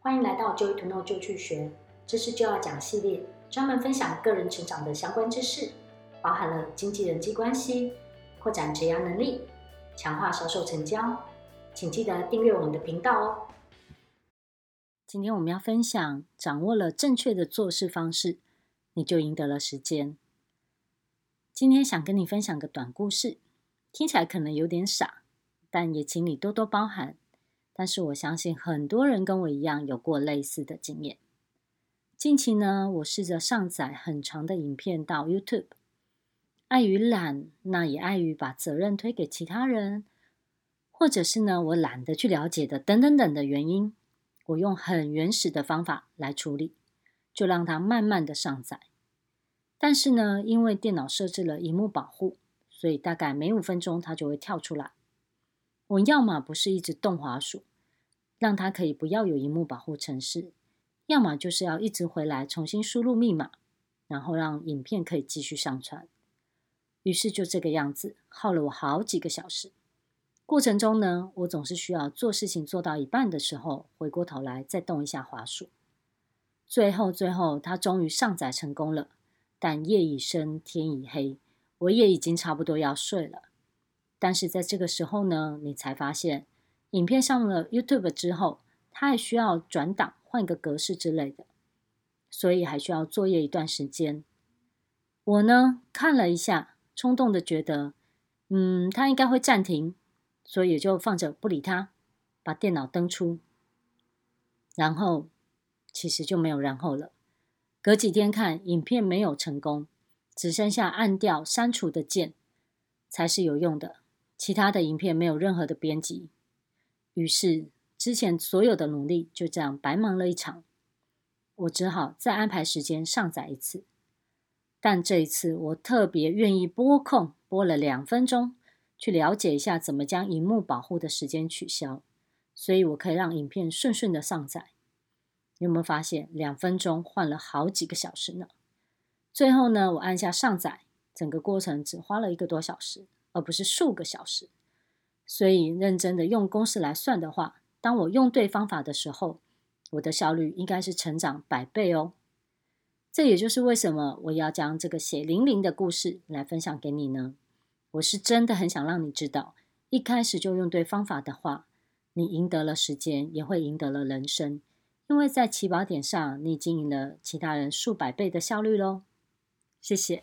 欢迎来到 Joy to Know 就去学，知识就要讲系列，专门分享个人成长的相关知识，包含了经济人际关系、扩展职业能力、强化销售成交，请记得订阅我们的频道哦。今天我们要分享，掌握了正确的做事方式，你就赢得了时间。今天想跟你分享个短故事，听起来可能有点傻，但也请你多多包涵。但是我相信很多人跟我一样有过类似的经验。近期呢，我试着上载很长的影片到 YouTube，碍于懒，那也碍于把责任推给其他人，或者是呢，我懒得去了解的等等等的原因，我用很原始的方法来处理，就让它慢慢的上载。但是呢，因为电脑设置了荧幕保护，所以大概每五分钟它就会跳出来。我要么不是一直动滑鼠，让它可以不要有萤幕保护程式，要么就是要一直回来重新输入密码，然后让影片可以继续上传。于是就这个样子，耗了我好几个小时。过程中呢，我总是需要做事情做到一半的时候，回过头来再动一下滑鼠。最后最后，它终于上载成功了。但夜已深，天已黑，我也已经差不多要睡了。但是在这个时候呢，你才发现，影片上了 YouTube 之后，它还需要转档、换个格式之类的，所以还需要作业一段时间。我呢，看了一下，冲动的觉得，嗯，它应该会暂停，所以就放着不理它，把电脑登出，然后其实就没有然后了。隔几天看，影片没有成功，只剩下按掉删除的键才是有用的。其他的影片没有任何的编辑，于是之前所有的努力就这样白忙了一场。我只好再安排时间上载一次，但这一次我特别愿意拨空拨了两分钟，去了解一下怎么将荧幕保护的时间取消，所以我可以让影片顺顺的上载。你有没有发现，两分钟换了好几个小时呢？最后呢，我按下上载，整个过程只花了一个多小时。而不是数个小时，所以认真的用公式来算的话，当我用对方法的时候，我的效率应该是成长百倍哦。这也就是为什么我要将这个血淋淋的故事来分享给你呢？我是真的很想让你知道，一开始就用对方法的话，你赢得了时间，也会赢得了人生，因为在起跑点上，你经赢了其他人数百倍的效率喽。谢谢。